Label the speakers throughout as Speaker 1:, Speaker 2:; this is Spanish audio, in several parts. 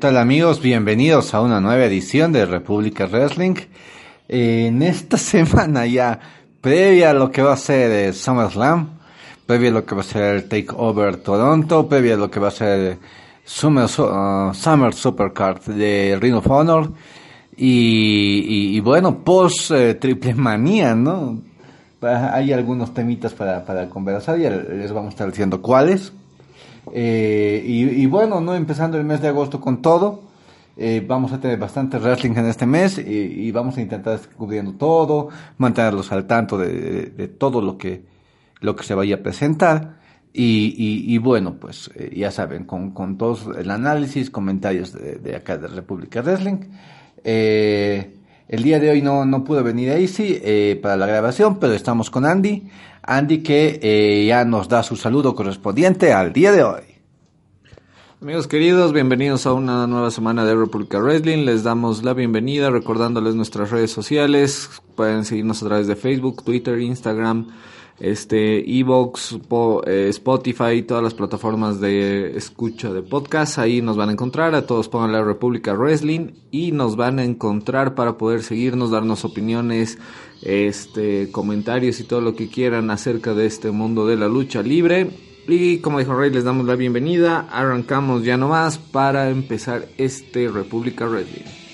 Speaker 1: Tal amigos? Bienvenidos a una nueva edición de República Wrestling. En esta semana ya, previa a lo que va a ser SummerSlam, previa a lo que va a ser Takeover Toronto, previa a lo que va a ser Summer, Su- uh, Summer Supercard de Ring of Honor, y, y- y bueno, post eh, Triple Manía, ¿no? Pa- Hay algunos temitas para, para conversar, ya les vamos a estar diciendo cuáles. Eh, y, bueno, no empezando el mes de agosto con todo, eh, vamos a tener bastante wrestling en este mes y, vamos a intentar estar cubriendo todo, mantenerlos al tanto de, de- todo lo que, lo que se vaya a presentar. Y, y- y bueno, pues eh, ya saben, con, con todo el análisis, comentarios de, de acá de República Wrestling. Eh, el día de hoy no, no pudo venir Daisy eh, para la grabación, pero estamos con Andy. Andy que eh, ya nos da su saludo correspondiente al día de hoy.
Speaker 2: Amigos queridos, bienvenidos a una nueva semana de República Wrestling. Les damos la bienvenida recordándoles nuestras redes sociales. Pueden seguirnos a través de Facebook, Twitter, Instagram, este, Evox, eh, Spotify, todas las plataformas de escucha de podcast. Ahí nos van a encontrar. A todos pongan la República Wrestling y nos van a encontrar para poder seguirnos, darnos opiniones, este, comentarios y todo lo que quieran acerca de este mundo de la lucha libre. Y como dijo Rey, les damos la bienvenida. Arrancamos ya nomás para empezar este República Wrestling.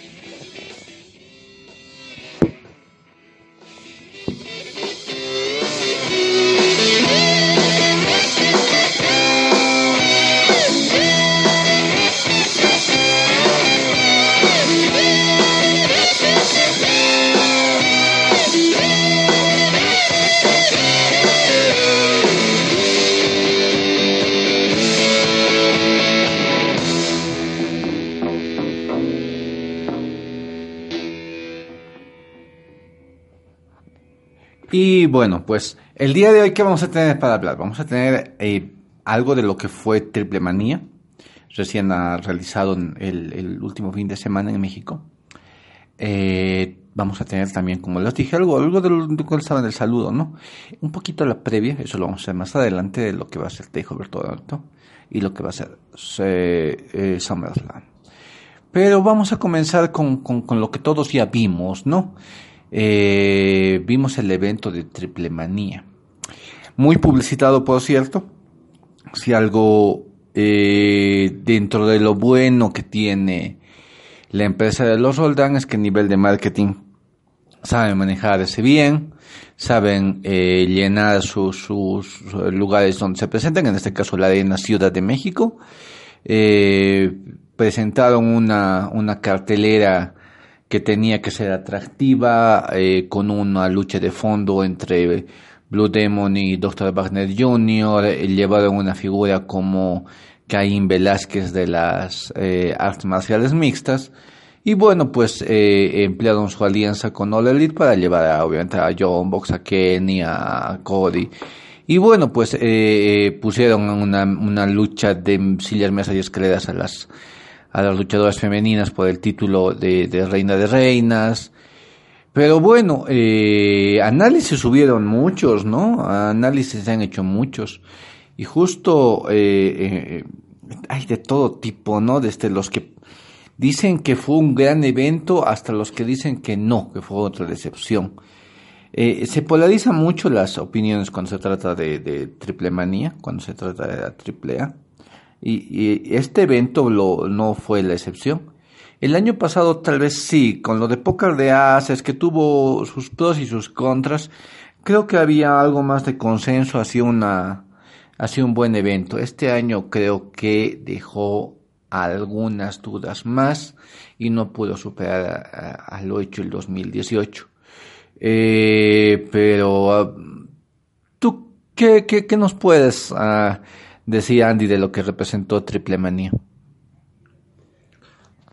Speaker 1: Y bueno, pues el día de hoy, ¿qué vamos a tener para hablar? Vamos a tener eh, algo de lo que fue Triple Manía, recién ha realizado el, el último fin de semana en México. Eh, vamos a tener también, como les dije, algo, algo de lo que estaba en el saludo, ¿no? Un poquito la previa, eso lo vamos a hacer más adelante, de lo que va a ser Takeover Toronto y lo que va a ser eh, SummerSlam. Pero vamos a comenzar con, con lo que todos ya vimos, ¿no? Eh, vimos el evento de Triple Manía. Muy publicitado, por cierto. Si algo eh, dentro de lo bueno que tiene la empresa de los Roldán es que a nivel de marketing saben manejarse bien, saben eh, llenar sus, sus lugares donde se presentan, en este caso la Arena Ciudad de México. Eh, presentaron una, una cartelera que tenía que ser atractiva, eh, con una lucha de fondo entre Blue Demon y Dr. Wagner Jr., eh, llevaron una figura como Caín Velázquez de las eh, artes marciales mixtas, y bueno, pues emplearon su alianza con All Elite para llevar a, obviamente a John Box, a Kenny, a Cody. Y bueno, pues pusieron una, una lucha de sillas, mesas y escaleras a las a las luchadoras femeninas por el título de, Reina de Reinas. Pero bueno, eh, análisis hubieron muchos, ¿no? Análisis se han hecho muchos. Y justo eh, eh, hay de todo tipo, ¿no? Desde los que dicen que fue un gran evento hasta los que dicen que no, que fue otra decepción. Eh, se polarizan mucho las opiniones cuando se trata de, de triple manía, cuando se trata de la triple A. Y, este evento lo, no fue la excepción. El año pasado tal vez sí, con lo de póker de Ases, que tuvo sus pros y sus contras, creo que había algo más de consenso hacia una, hacia un buen evento. Este año creo que dejó algunas dudas más y no pudo superar a, a lo hecho el 2018. Eh, pero, ah, ¿tú qué, qué, qué nos puedes ah, decir, Andy, de lo que representó Triple Manía?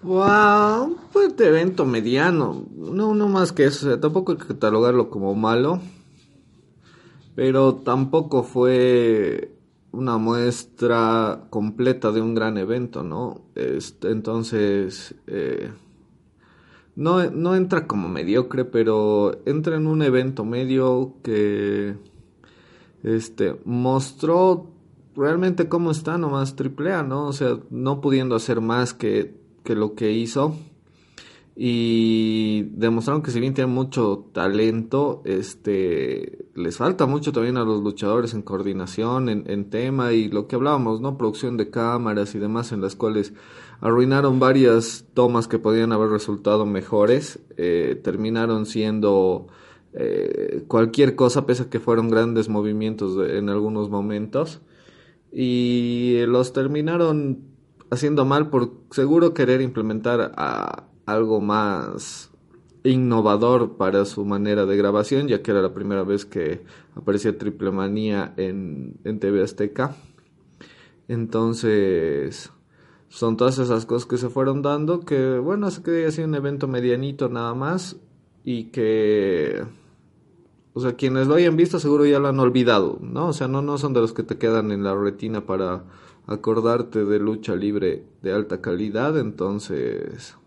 Speaker 2: Wow, este evento mediano. No, no más que eso. Tampoco hay que catalogarlo como malo. Pero tampoco fue una muestra completa de un gran evento, ¿no? Este, entonces, eh, no, no entra como mediocre, pero entra en un evento medio que este, mostró realmente cómo está nomás AAA, ¿no? O sea, no pudiendo hacer más que que lo que hizo y demostraron que si bien tienen mucho talento, este, les falta mucho también a los luchadores en coordinación, en, tema y lo que hablábamos, ¿no? Producción de cámaras y demás en las cuales arruinaron varias tomas que podían haber resultado mejores, eh, terminaron siendo eh, cualquier cosa pese a que fueron grandes movimientos de, en algunos momentos y los terminaron haciendo mal por seguro querer implementar algo más innovador para su manera de grabación, ya que era la primera vez que aparecía Triple Manía en, en TV Azteca. Entonces, son todas esas cosas que se fueron dando, que bueno, hace que haya sido un evento medianito nada más y que... O sea, quienes lo hayan visto seguro ya lo han olvidado, ¿no? O sea, no, no son de los que te quedan en la retina para acordarte de lucha libre de alta calidad, entonces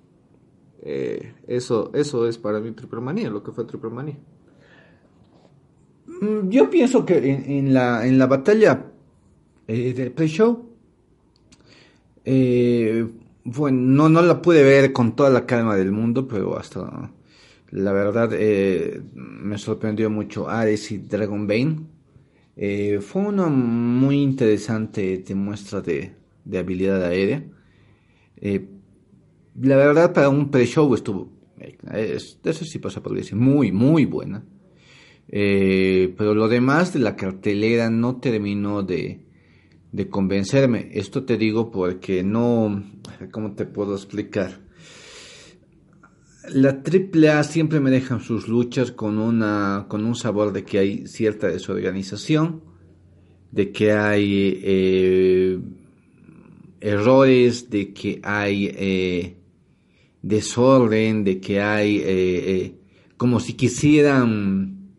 Speaker 2: eh, eso, eso es para mí Triple Manía, lo que fue Triple Manía.
Speaker 1: Mm, yo pienso que en, la, en la batalla eh, del pre-show, eh, bueno, no, no la pude ver con toda la calma del mundo, pero hasta la verdad eh, me sorprendió mucho Ares y Dragon Bane. Eh, fue una muy interesante muestra de, de habilidad aérea. Eh, la verdad, para un pre-show estuvo, eh, eso sí pasa por decir, muy, muy buena. Eh, pero lo demás de la cartelera no terminó de, de convencerme. Esto te digo porque no, ¿cómo te puedo explicar? La AAA siempre me dejan sus luchas con una con un sabor de que hay cierta desorganización, de que hay eh, errores, de que hay eh, desorden, de que hay eh, eh como si quisieran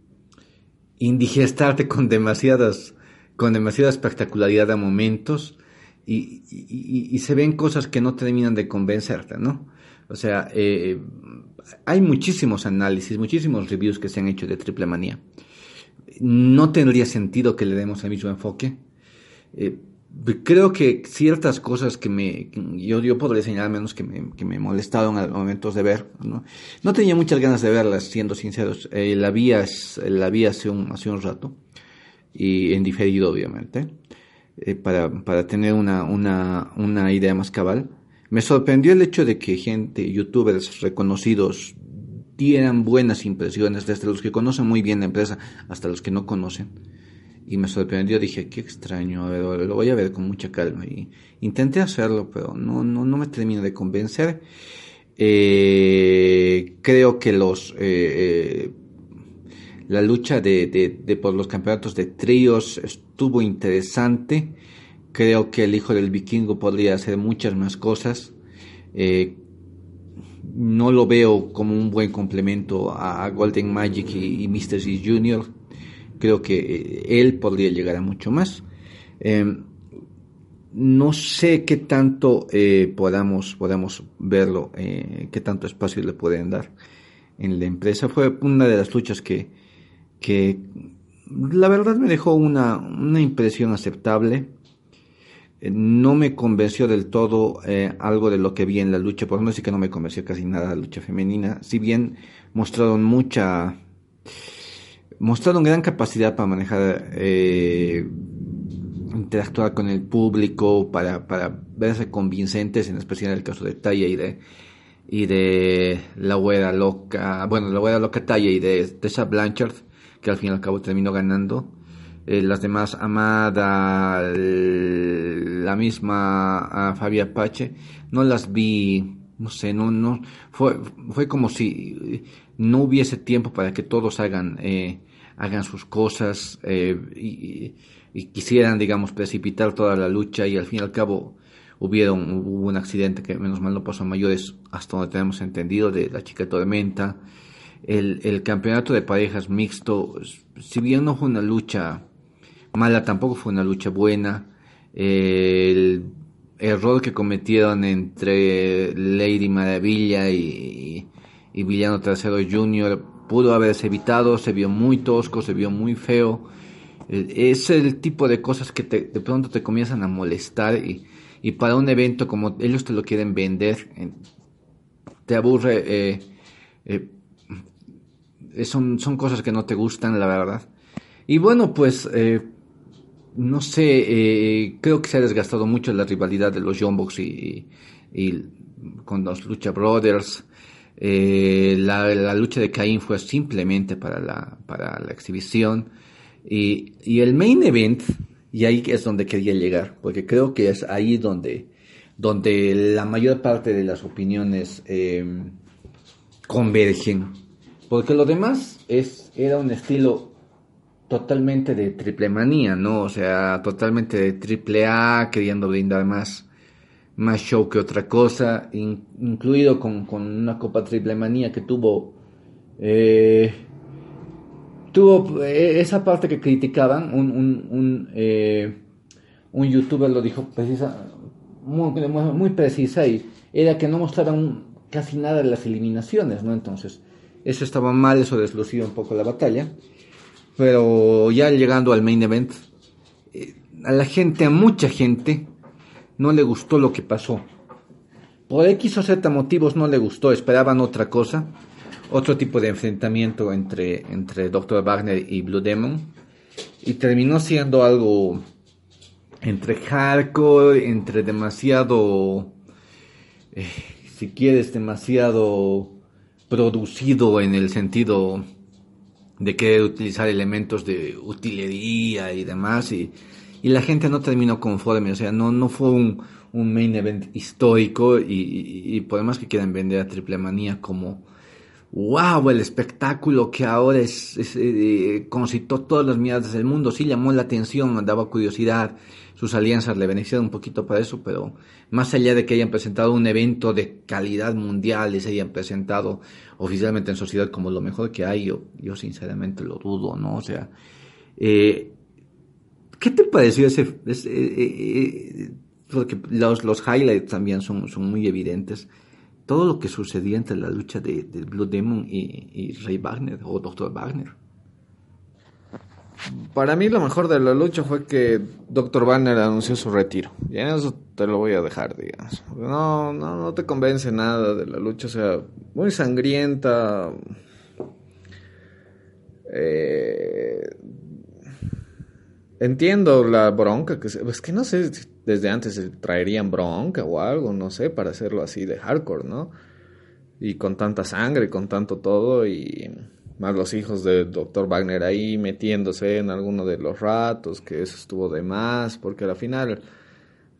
Speaker 1: indigestarte con demasiadas con demasiada espectacularidad a momentos y, y, y, se ven cosas que no terminan de convencerte, ¿no? O sea, eh, hay muchísimos análisis, muchísimos reviews que se han hecho de Triple Manía. No tendría sentido que le demos el mismo enfoque. Eh, creo que ciertas cosas que me yo, yo podría señalar menos que me, que me molestaron a momentos de ver no, no tenía muchas ganas de verlas siendo sinceros eh, la vi la vi hace un hace un rato y en diferido obviamente para, para tener una, una, una idea más cabal me sorprendió el hecho de que gente, youtubers reconocidos, dieran buenas impresiones, desde los que conocen muy bien la empresa hasta los que no conocen. Y me sorprendió, dije, qué extraño, lo voy a ver con mucha calma. Y intenté hacerlo, pero no, no, no me termina de convencer. Eh, creo que los eh, eh, la lucha de, de, de, por los campeonatos de tríos estuvo interesante. Creo que el hijo del vikingo podría hacer muchas más cosas. Eh, no lo veo como un buen complemento a, Golden Magic y, y. C Jr. Creo que eh, él podría llegar a mucho más. Eh, no sé qué tanto eh, podamos, podamos verlo, eh, qué tanto espacio le pueden dar en la empresa. Fue una de las luchas que, que la verdad me dejó una, una impresión aceptable no me convenció del todo eh, algo de lo que vi en la lucha, por no decir que no me convenció casi nada la lucha femenina, si bien mostraron mucha mostraron gran capacidad para manejar, eh, interactuar con el público, para, para verse convincentes, en especial en el caso de Taya y de, y de la güera loca, bueno, la güera loca Taya y de Tessa Blanchard, que al fin y al cabo terminó ganando. Eh, las demás, Amada, el- la misma ah, Fabia Apache, no las vi, no sé, no, no, fue, fue como si no hubiese tiempo para que todos hagan, eh, hagan sus cosas eh, y, y quisieran, digamos, precipitar toda la lucha y al fin y al cabo hubieron, hubo un accidente que menos mal no pasó a mayores hasta donde tenemos entendido de la chica tormenta. El, el campeonato de parejas mixto, si bien no fue una lucha mala, tampoco fue una lucha buena. El error que cometieron entre Lady Maravilla y, y Villano Tercero Jr. pudo haberse evitado, se vio muy tosco, se vio muy feo. Es el tipo de cosas que te- de pronto te comienzan a molestar y, y para un evento como ellos te lo quieren vender, te aburre. eh, eh, son, son cosas que no te gustan, la verdad. Y bueno, pues, eh, no sé, eh, creo que se ha desgastado mucho la rivalidad de los Young Bucks y, y con los Lucha Brothers. Eh, la, lucha de Caín fue simplemente para la, para la exhibición. Y, y el main event, y ahí es donde quería llegar, porque creo que es ahí donde, donde la mayor parte de las opiniones eh, convergen. Porque lo demás es, era un estilo totalmente de triple manía, ¿no? O sea, totalmente de triple A, queriendo brindar más, más show que otra cosa, in- incluido con, con una copa triple manía que tuvo, eh, tuvo eh, esa parte que criticaban, un, un, un, eh, un youtuber lo dijo precisa, muy, muy precisa y era que no mostraban casi nada de las eliminaciones, ¿no? Entonces, eso estaba mal, eso deslucía un poco la batalla. Pero ya llegando al main event, eh, a la gente, a mucha gente, no le gustó lo que pasó. Por X o Z motivos no le gustó, esperaban otra cosa, otro tipo de enfrentamiento entre, entre Dr. Wagner y Blue Demon. Y terminó siendo algo entre hardcore, entre demasiado, eh, si quieres, demasiado producido en el sentido de querer utilizar elementos de utilería y demás y, y la gente no terminó conforme, o sea, no, no fue un, un main event histórico y, y- y por más que quieran vender a Triple Manía como wow, el espectáculo que ahora es, es, eh, concitó todas las miradas del mundo, sí llamó la atención, daba curiosidad, sus alianzas le beneficiaron un poquito para eso, pero más allá de que hayan presentado un evento de calidad mundial y se hayan presentado oficialmente en sociedad como lo mejor que hay, yo, yo sinceramente lo dudo, ¿no? O sea, eh, ¿qué te pareció ese? ese, eh, eh, porque los, los highlights también son, son muy evidentes. Todo lo que sucedía entre la lucha de, de Blue Demon y, y Ray Wagner o Dr. Wagner.
Speaker 2: Para mí lo mejor de la lucha fue que Dr. Banner anunció su retiro. Y en eso te lo voy a dejar, digamos. No, no, no te convence nada de la lucha. O sea, muy sangrienta. Eh, entiendo la bronca. que Es que no sé desde antes traerían bronca o algo, no sé, para hacerlo así de hardcore, ¿no? Y con tanta sangre, con tanto todo y más los hijos del doctor Wagner ahí metiéndose en alguno de los ratos, que eso estuvo de más, porque al final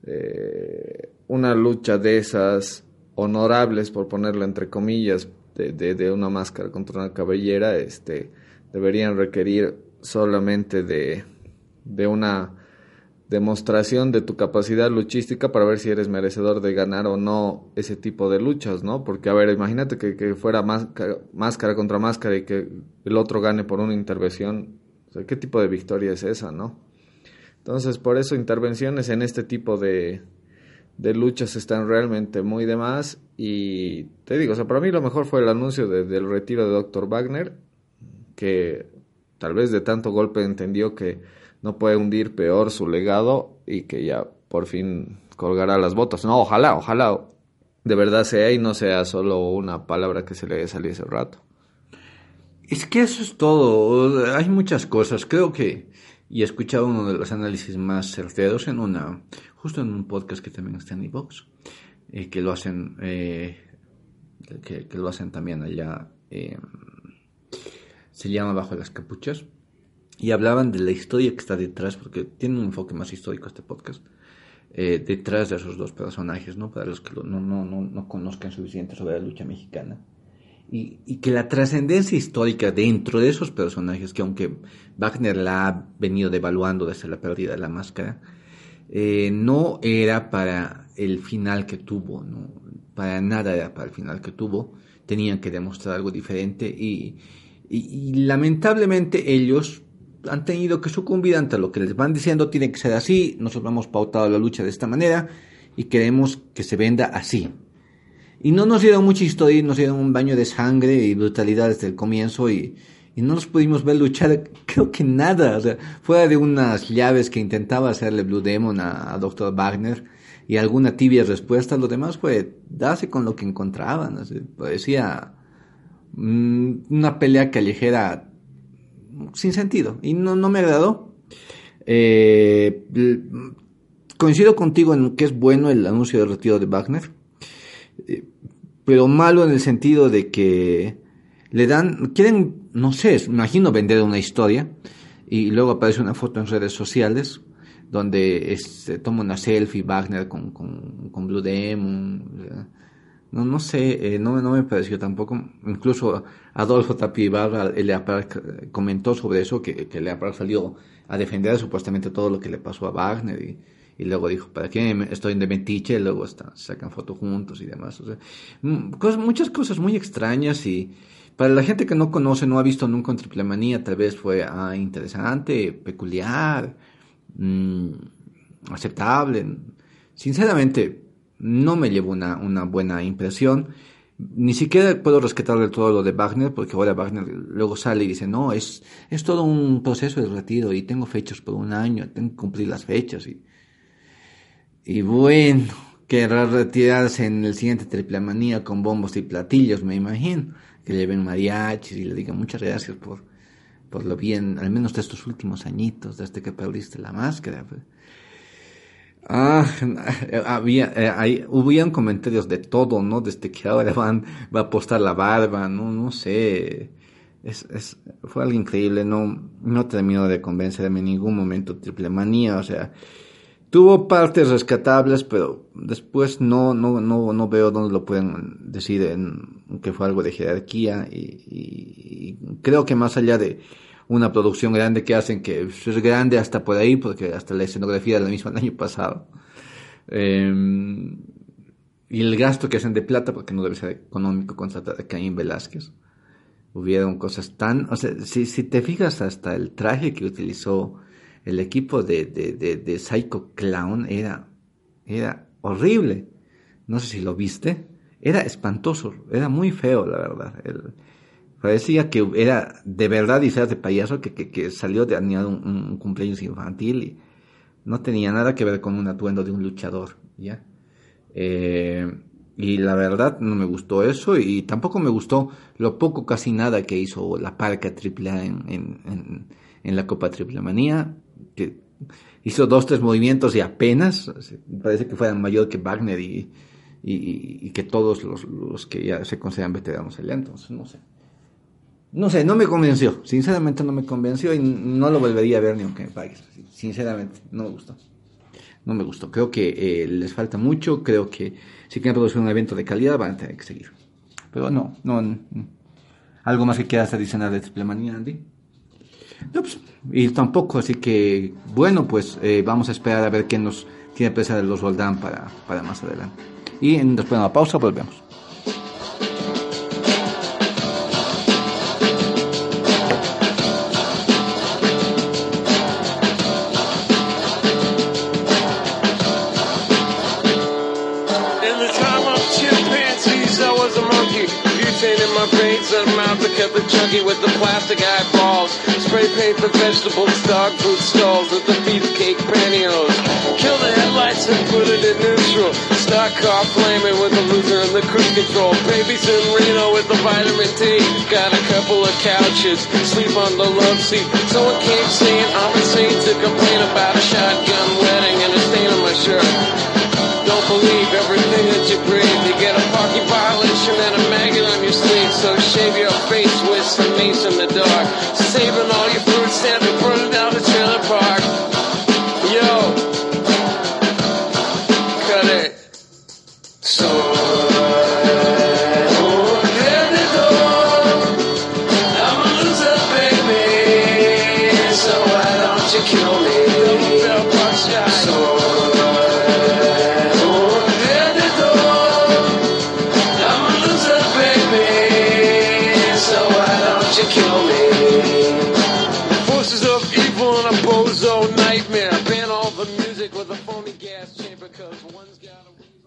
Speaker 2: eh, una lucha de esas honorables, por ponerlo entre comillas, de, de, de una máscara contra una cabellera, este, deberían requerir solamente de, de una demostración de tu capacidad luchística para ver si eres merecedor de ganar o no ese tipo de luchas, ¿no? Porque, a ver, imagínate que, fuera máscara, contra máscara y que el otro gane por una intervención. ¿qué tipo de victoria es esa, no? Entonces, por eso intervenciones en este tipo de, de luchas están realmente muy de más. Y te digo, o sea, para mí lo mejor fue el anuncio de- del retiro de Dr. Wagner, que tal vez de tanto golpe entendió que no puede hundir peor su legado y que ya por fin colgará las botas. No, ojalá, ojalá de verdad sea y no sea solo una palabra que se le salió hace rato.
Speaker 1: Es que eso es todo. Hay muchas cosas. Creo que, y he escuchado uno de los análisis más certeros en una, justo en un podcast que también está en iVox, eh, que lo hacen, eh, que, que lo hacen también allá, eh, se llama Bajo las Capuchas, y hablaban de la historia que está detrás, porque tiene un enfoque más histórico este podcast, eh, detrás de esos dos personajes, ¿no? Para los que no, no, no, no conozcan suficiente sobre la lucha mexicana. Y, y que la trascendencia histórica dentro de esos personajes, que aunque Wagner la ha venido devaluando desde la pérdida de la máscara, eh, no era para el final que tuvo, ¿no? para nada era para el final que tuvo, tenían que demostrar algo diferente y, y- y lamentablemente ellos han tenido que sucumbir ante lo que les van diciendo tiene que ser así, nosotros hemos pautado la lucha de esta manera y queremos que se venda así. Y no nos dieron mucha historia, nos dieron un baño de sangre y brutalidad desde el comienzo y, y no nos pudimos ver luchar, creo que nada, o sea, fuera de unas llaves que intentaba hacerle Blue Demon a, a Dr. Wagner y alguna tibia respuesta, lo demás fue darse con lo que encontraban, o sea, parecía mm, una pelea callejera sin sentido y no, no me agradó. Eh, coincido contigo en que es bueno el anuncio de retiro de Wagner eh, pero malo en el sentido de que le dan, quieren, no sé, imagino vender una historia y luego aparece una foto en redes sociales donde se toma una selfie Wagner con, con, con Blue Demon. No, no sé, eh, no, no me pareció tampoco. Incluso Adolfo Tapia Ibarra, el Leapar, comentó sobre eso, que, que salió a defender supuestamente todo lo que le pasó a Wagner y, y luego dijo, ¿para qué estoy de metiche? Luego está, sacan fotos juntos y demás. O sea, mm, cosas- muchas cosas muy extrañas y para la gente que no conoce, no ha visto nunca un triple manía, tal vez fue ah, interesante, peculiar, mm, aceptable. Sinceramente, no me llevo una, una buena impresión. Ni siquiera puedo rescatar del todo lo de Wagner, porque ahora Wagner luego sale y dice, no, es, es todo un proceso de retiro y tengo fechas por un año, tengo que cumplir las fechas. Y, y bueno, querrá retirarse en el siguiente triple manía con bombos y platillos, me imagino. Que lleven mariachis y le digan muchas gracias por, por lo bien, al menos de estos últimos añitos, desde que perdiste la máscara. Ah, había, eh, hay, hubieron comentarios de todo, ¿no? Desde que ahora van, va a apostar la barba, no, no sé. Es, es, fue algo increíble, no, no terminó de convencerme en ningún momento Triple Manía, o sea, tuvo partes rescatables, pero después no, no, no, no veo dónde lo pueden decir en que fue algo de jerarquía y- y creo que más allá de una producción grande que hacen que es grande hasta por ahí, porque hasta la escenografía era la misma el año pasado. Eh, y el gasto que hacen de plata, porque no debe ser económico contratar a Caín Velázquez. Hubieron cosas tan, o sea, si, si te fijas hasta el traje que utilizó el equipo de, de, de, Psycho Clown era, era horrible. No sé si lo viste. Era espantoso, era muy feo, la verdad. Parecía que era de verdad disfraz de payaso que, que, salió de animar un, cumpleaños infantil y no tenía nada que ver con un atuendo de un luchador, ¿ya? Eh, y la verdad no me gustó eso y tampoco me gustó lo poco, casi nada que hizo la parca AAA en, en, en, la Copa Triple Manía, que hizo dos, tres movimientos y apenas, parece que fueran mayor que Wagner y, y, y que todos los, los que ya se consideran veteranos allá, entonces no sé. No sé, no me convenció, sinceramente no me convenció y no lo volvería a ver ni aunque me pagues, sinceramente, no me gustó. No me gustó, creo que eh, les falta mucho, creo que si quieren producir un evento de calidad van a tener que seguir. Pero no, no. ¿Algo más que quieras adicionar de Triple Manía, Andy? No, pues, y tampoco, así que, bueno, pues eh, vamos a esperar a ver qué nos tiene presa de los Roldán para, para más adelante. Y en- después de una pausa volvemos.
Speaker 3: It chunky with the plastic eyeballs. spray paint the vegetables, dog food stalls with the beefcake pantyhose. Kill the headlights and put it in neutral. Stock car flaming with the loser and the cruise control. Babies in Reno with the vitamin T. Got a couple of couches, sleep on the love seat. Someone came saying I'm insane to complain about a shotgun wedding and a stain on my shirt. Don't believe everything that you breathe. You get a parking violation and a maggot on your sleeve. So shave your face with some mace in the dark. Saving all your food burn it down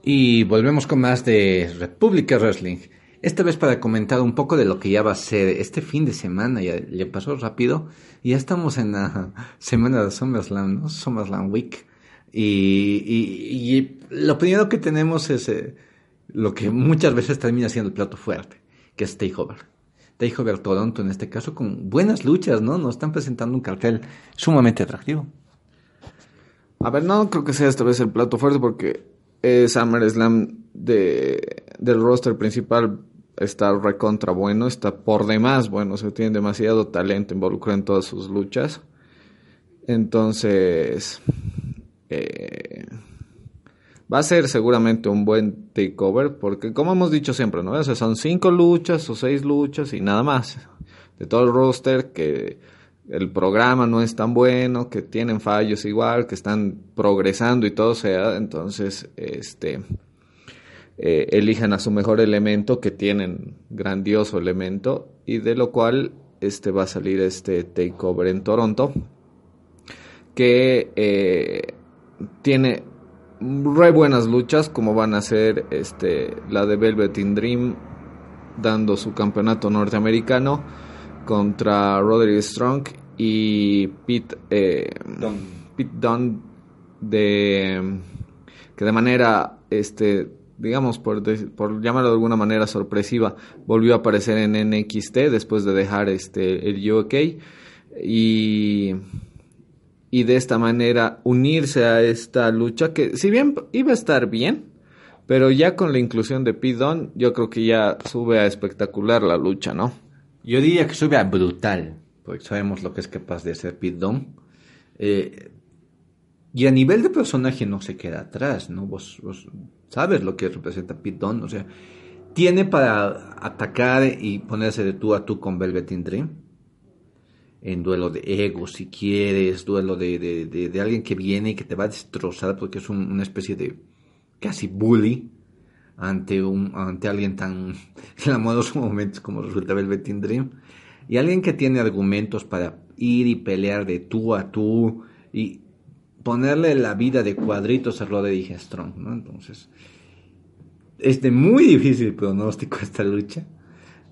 Speaker 1: Y volvemos con más de República Wrestling. Esta vez para comentar un poco de lo que ya va a ser este fin de semana. Ya, ya pasó rápido. Ya estamos en la semana de SummerSlam, ¿no? SummerSlam Week. Y lo primero que tenemos es eh, lo que muchas veces termina siendo el plato fuerte, que es Takeover. Takeover Toronto en este caso con buenas luchas, ¿no? Nos están presentando un cartel sumamente atractivo.
Speaker 2: A ver, no creo que sea esta vez el plato fuerte porque eh, SummerSlam de, del roster principal está recontra bueno, está por demás bueno, o sea, tiene demasiado talento involucrado en todas sus luchas. Entonces, eh, va a ser seguramente un buen takeover porque como hemos dicho siempre, ¿no? O son cinco luchas o seis luchas y nada más. De todo el roster que el programa no es tan bueno, que tienen fallos igual, que están progresando y todo sea, entonces este eh, elijan a su mejor elemento, que tienen grandioso elemento, y de lo cual este va a salir este takeover en Toronto, que eh, tiene re buenas luchas, como van a ser este la de Velvet in Dream dando su campeonato norteamericano contra Roderick Strong y Pete, eh, Pete Dunne de que de manera este digamos por, por llamarlo de alguna manera sorpresiva volvió a aparecer en NXT después de dejar este el UK y y de esta manera unirse a esta lucha que si bien iba a estar bien pero ya con la inclusión de Pete Dunne yo creo que ya sube a espectacular la lucha no
Speaker 1: Yo diría que sube a brutal, porque sabemos lo que es capaz de hacer Pete Dunne. Eh, y a nivel de personaje no se queda atrás, ¿no? Vos, vos sabes lo que representa Pete Dunne, o sea, tiene para atacar y ponerse de tú a tú con Velvet in Dream. En duelo de ego, si quieres, duelo de, de, de- alguien que viene y que te va a destrozar porque es un- una especie de casi bully ante un ante alguien tan glamoroso momentos como resulta Velvet in Dream y alguien que tiene argumentos para ir y pelear de tú a tú y ponerle la vida de cuadritos a Roderick Strong, ¿no? Entonces, es de muy difícil pronóstico esta lucha.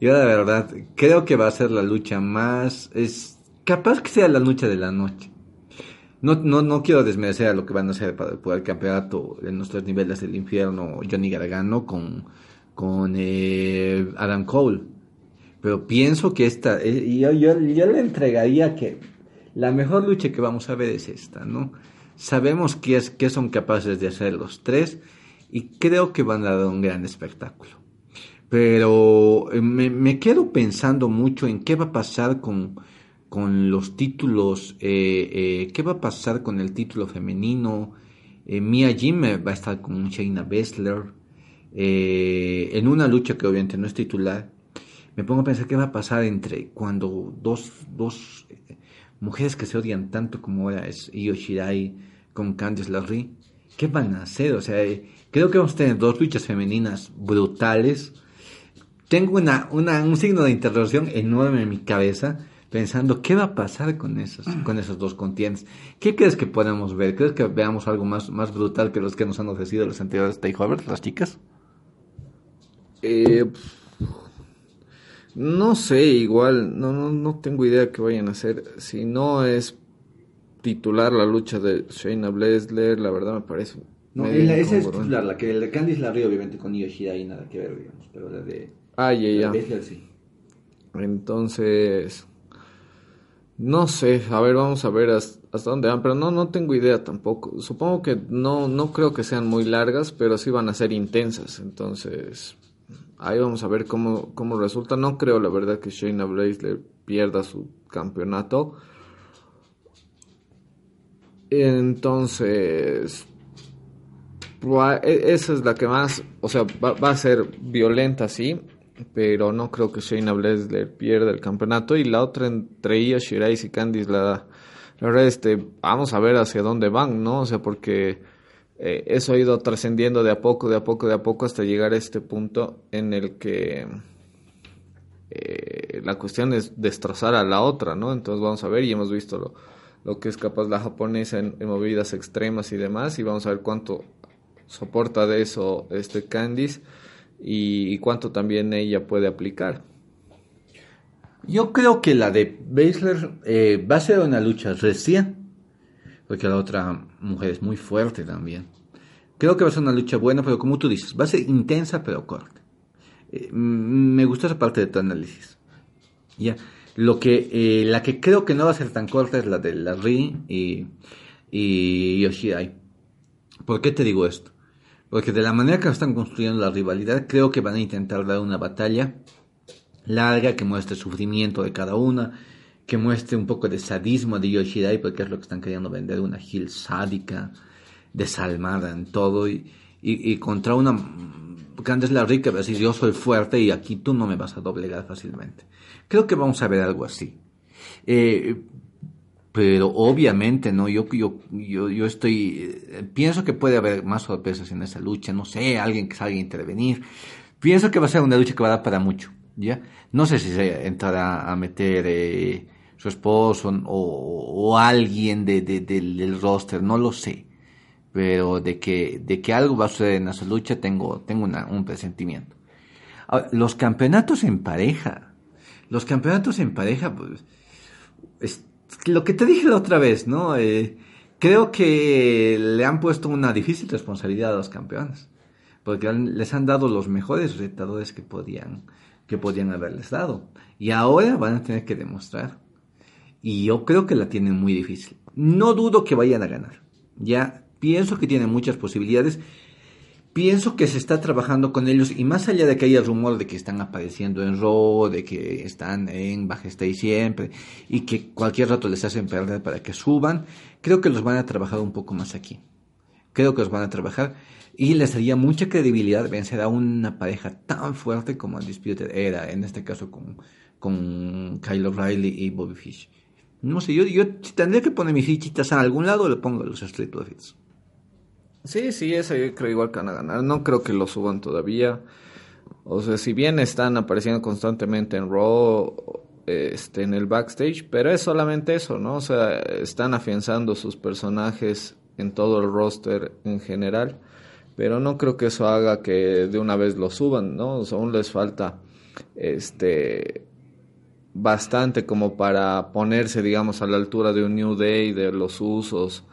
Speaker 1: Yo la verdad creo que va a ser la lucha más es capaz que sea la lucha de la noche. No, no, no quiero desmerecer a lo que van a hacer para el campeonato en los tres niveles del infierno Johnny Gargano con, con eh, Adam Cole. Pero pienso que esta, eh, yo, yo, yo le entregaría que la mejor lucha que vamos a ver es esta, ¿no? Sabemos qué son capaces de hacer los tres y creo que van a dar un gran espectáculo. Pero eh, me, me quedo pensando mucho en qué va a pasar con, con los títulos, eh, eh, qué va a pasar con el título femenino. Eh, Mia Jim va a estar con Shayna Baszler en una lucha que obviamente no es titular. Me pongo a pensar qué va a pasar entre cuando dos, dos mujeres que se odian tanto como ahora es Io Shirai con Candice LeRae. ¿Qué van a hacer? O sea, creo que vamos a tener dos luchas femeninas brutales. Tengo una, una, un signo de interrogación enorme en mi cabeza pensando qué va a pasar con esos, con esos dos continentes. ¿Qué crees que podemos ver? ¿Crees que veamos algo más, más brutal que los que nos han ofrecido los anteriores takeovers, las chicas?
Speaker 2: Eh, No sé, igual, no, no, no tengo idea qué vayan a hacer. Si no es titular la lucha de Shayna Baszler, la verdad me parece.
Speaker 1: No, la- esa es titular, la que el de Candice Larry obviamente con Yoshida y nada que ver, digamos, pero la de
Speaker 2: Ah, ya,
Speaker 1: la Baszler sí.
Speaker 2: Entonces, no sé, a ver, vamos a ver has- hasta dónde van, pero no, no tengo idea tampoco. Supongo que no, no creo que sean muy largas, pero sí van a ser intensas. Entonces, ahí vamos a ver cómo, cómo resulta. No creo, la verdad, que Shayna Baszler pierda su campeonato. Entonces, va- e- esa es la que más, o sea, va, va a ser violenta, sí, pero no creo que Shayna Baszler pierda el campeonato. Y la otra entre ella, Shirai y Candice, la, la verdad, este, vamos a ver hacia dónde van, ¿no? O sea, porque eh, eso ha ido trascendiendo de a poco, de a poco, de a poco, hasta llegar a este punto en el que eh, la cuestión es destrozar a la otra, ¿no? Entonces vamos a ver y hemos visto lo, lo que es capaz la japonesa en movidas extremas y demás y vamos a ver cuánto soporta de eso este Candice y, cuánto también ella puede aplicar.
Speaker 1: Yo creo que la de Baszler eh, va a ser una lucha recién, porque la otra mujer es muy fuerte también. Creo que va a ser una lucha buena, pero como tú dices, va a ser intensa pero corta. Eh, me gustó esa parte de tu análisis. Ya, lo que, eh, la que creo que no va a ser tan corta es la de la y, y Yoshidai. ¿Por qué te digo esto? Porque de la manera que están construyendo la rivalidad, creo que van a intentar dar una batalla larga que muestre sufrimiento de cada una, que muestre un poco de sadismo de Yoshidai, porque es lo que están queriendo vender, una Gil sádica, desalmada en todo, y, y, contra una Candice LeRae que va a decir yo soy fuerte y aquí tú no me vas a doblegar fácilmente. Creo que vamos a ver algo así. Eh, pero obviamente, ¿no? Yo, yo, yo, yo estoy, eh, pienso que puede haber más sorpresas en esa lucha, no sé, alguien que salga a intervenir. Pienso que va a ser una lucha que va a dar para mucho, ¿ya? No sé si se entrará a meter eh, su esposo o, alguien de, de- del, roster, no lo sé. Pero de que, de que algo va a suceder en esa lucha tengo, tengo una- un presentimiento. Ahora, los campeonatos en pareja. Los campeonatos en pareja, pues, es lo que te dije la otra vez, ¿no? Eh, creo que le han puesto una difícil responsabilidad a los campeones, porque les han dado los mejores retadores que podían, que podían haberles dado, y ahora van a tener que demostrar. Y yo creo que la tienen muy difícil. No dudo que vayan a ganar. Ya pienso que tienen muchas posibilidades. Pienso que se está trabajando con ellos y más allá de que haya rumor de que están apareciendo en Raw, de que están en Backstage siempre y que cualquier rato les hacen perder para que suban, creo que los van a trabajar un poco más aquí. Creo que los van a trabajar y les daría mucha credibilidad vencer a una pareja tan fuerte como Undisputed era, en este caso con, con Kyle O'Reilly y Bobby Fish. No sé, yo, yo tendría que poner mis fichitas a algún lado, le pongo a los Street Profits.
Speaker 2: Sí, sí, eso yo creo igual que van a ganar. No creo que lo suban todavía. O sea, si bien están apareciendo constantemente en Raw, este, en el backstage, pero es solamente eso, ¿no? O sea, están afianzando sus personajes en todo el roster en general, pero no creo que eso haga que de una vez lo suban, ¿no? O sea, aún les falta, este, bastante como para ponerse, digamos, a la altura de un New Day, de los usos,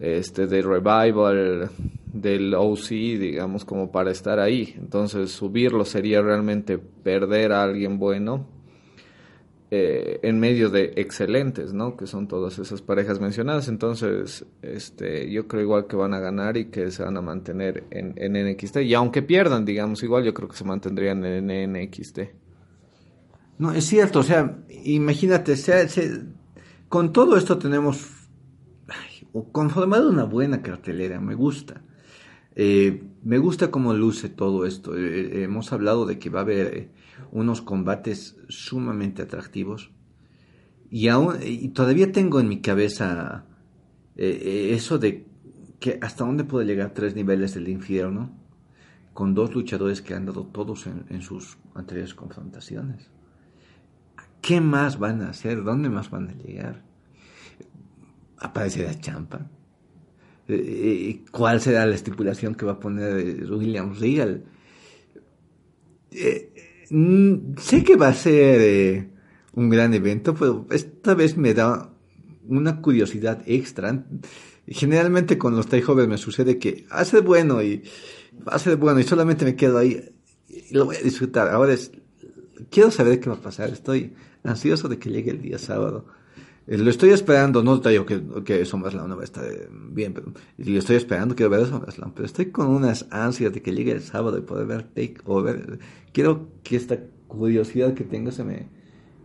Speaker 2: este, del Revival, del OC, digamos, como para estar ahí. Entonces, subirlo sería realmente perder a alguien bueno eh, en medio de excelentes, ¿no? Que son todas esas parejas mencionadas. Entonces, este, yo creo igual que van a ganar y que se van a mantener en, en NXT. Y aunque pierdan, digamos, igual yo creo que se mantendrían en NXT.
Speaker 1: No, es cierto, o sea, imagínate, sea- se- con todo esto tenemos conformado una buena cartelera, me gusta. Eh, me gusta cómo luce todo esto. Eh, eh, hemos hablado de que va a haber unos combates sumamente atractivos. Y, aún, y todavía tengo en mi cabeza eso de que hasta dónde puede llegar tres niveles del infierno con dos luchadores que han dado todos en, en sus anteriores confrontaciones. ¿Qué más van a hacer? ¿Dónde más van a llegar? ¿Aparecerá Champa? Eh, eh, ¿Cuál será la estipulación que va a poner eh, William Regal? Eh, Mm, sé que va a ser eh, un gran evento, pero esta vez me da una curiosidad extra. Generalmente con los takeovers me sucede que hace bueno y va a ser bueno y solamente me quedo ahí y lo voy a disfrutar. Ahora quiero saber qué va a pasar. Estoy ansioso de que llegue el día sábado. Eh, lo estoy esperando, no te digo que, que SummerSlam no va a estar eh, bien, pero lo estoy esperando, quiero ver SummerSlam, pero estoy con unas ansias de que llegue el sábado y poder ver Takeover. Quiero que esta curiosidad que tengo se me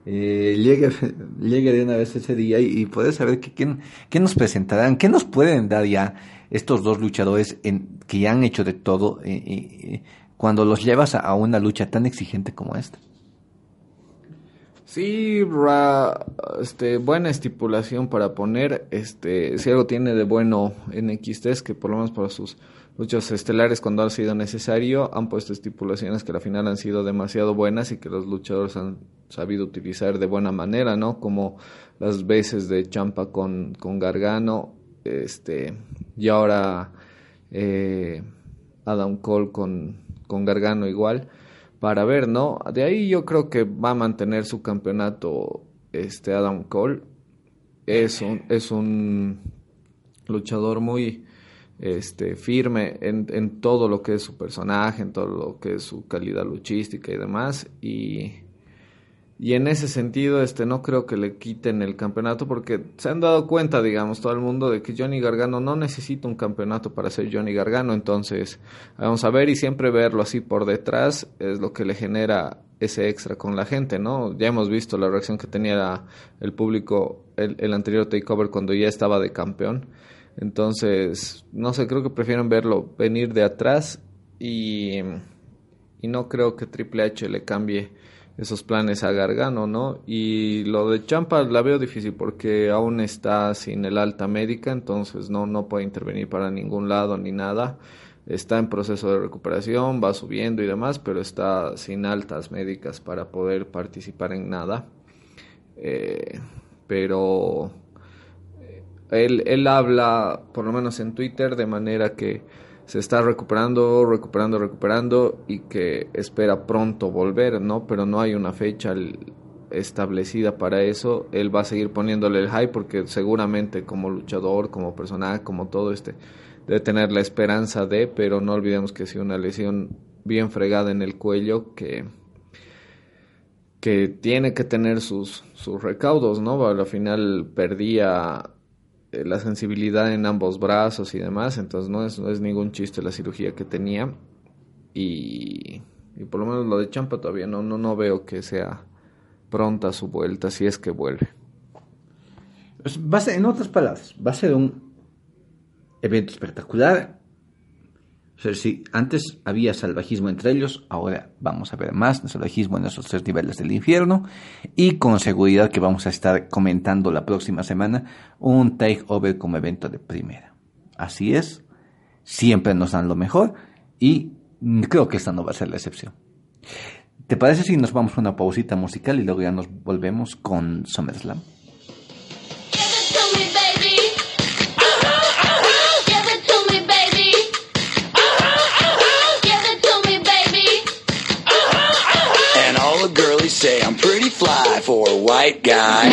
Speaker 1: eh, llegue, llegue de una vez ese día y, y poder saber que, quién, qué nos presentarán, qué nos pueden dar ya estos dos luchadores en, que ya han hecho de todo eh, eh, cuando los llevas a, a una lucha tan exigente como esta.
Speaker 2: Sí, ra- este, buena estipulación para poner, este, si algo tiene de bueno NXT es que por lo menos para sus luchas estelares cuando ha sido necesario han puesto estipulaciones que al final han sido demasiado buenas y que los luchadores han sabido utilizar de buena manera, ¿no? Como las veces de Champa con, con Gargano, este, y ahora eh, Adam Cole con, con Gargano igual para ver, ¿no? De ahí yo creo que va a mantener su campeonato este Adam Cole. Es un, es un luchador muy este firme en, en todo lo que es su personaje, en todo lo que es su calidad luchística y demás. Y, y en ese sentido, este no creo que le quiten el campeonato porque se han dado cuenta, digamos, todo el mundo de que Johnny Gargano no necesita un campeonato para ser Johnny Gargano. Entonces, vamos a ver y siempre verlo así por detrás es lo que le genera ese extra con la gente, ¿no? Ya hemos visto la reacción que tenía el público el, el anterior takeover cuando ya estaba de campeón. Entonces, no sé, creo que prefieren verlo venir de atrás y, y no creo que Triple H le cambie esos planes a Gargano, ¿no? Y lo de Champa la veo difícil porque aún está sin el alta médica, entonces no, no puede intervenir para ningún lado ni nada. Está en proceso de recuperación, va subiendo y demás, pero está sin altas médicas para poder participar en nada. Eh, pero él, él habla, por lo menos en Twitter, de manera que se está recuperando, recuperando, recuperando y que espera pronto volver, ¿no? Pero no hay una fecha establecida para eso. Él va a seguir poniéndole el hype porque seguramente como luchador, como personaje, como todo este, debe tener la esperanza de, pero no olvidemos que si una lesión bien fregada en el cuello que que tiene que tener sus, sus recaudos, ¿no? Al final perdía la sensibilidad en ambos brazos y demás, entonces no es, no es ningún chiste la cirugía que tenía y, y por lo menos lo de Champa todavía no, no, no veo que sea pronta su vuelta, si es que vuelve.
Speaker 1: Pues en otras palabras, va a ser un evento espectacular. Si antes había salvajismo entre ellos, ahora vamos a ver más salvajismo en esos tres niveles del infierno. Y con seguridad que vamos a estar comentando la próxima semana un takeover como evento de primera. Así es, siempre nos dan lo mejor y creo que esta no va a ser la excepción. ¿Te parece si nos vamos a una pausita musical y luego ya nos volvemos con SummerSlam?
Speaker 4: Fly for a white guy.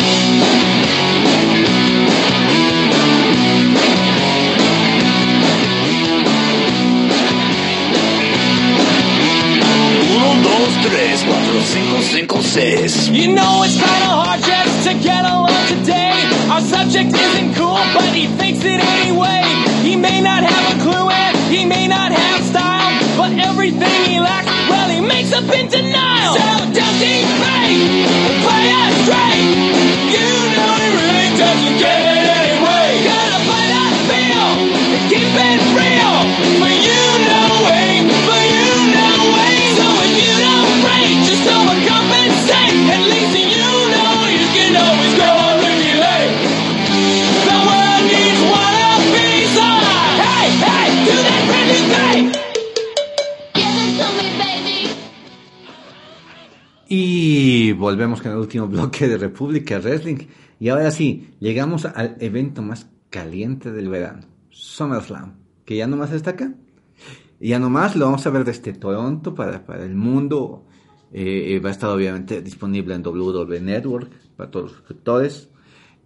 Speaker 4: Tres, cuatro, cinco, cinco, seis.
Speaker 5: You know it's kinda hard just to get along today. Our subject isn't cool, but he thinks it anyway. He may not have a clue and he may not have style, but everything he lacks, well, he makes up in denial. So play it straight. You know he really doesn't get
Speaker 1: volvemos con el último bloque de República Wrestling. Y ahora sí, llegamos al evento más caliente del verano, SummerSlam, que ya nomás está acá. Y ya nomás lo vamos a ver desde Toronto para, para el mundo Eh, eh, va a estar obviamente disponible en WWE Network para todos los suscriptores.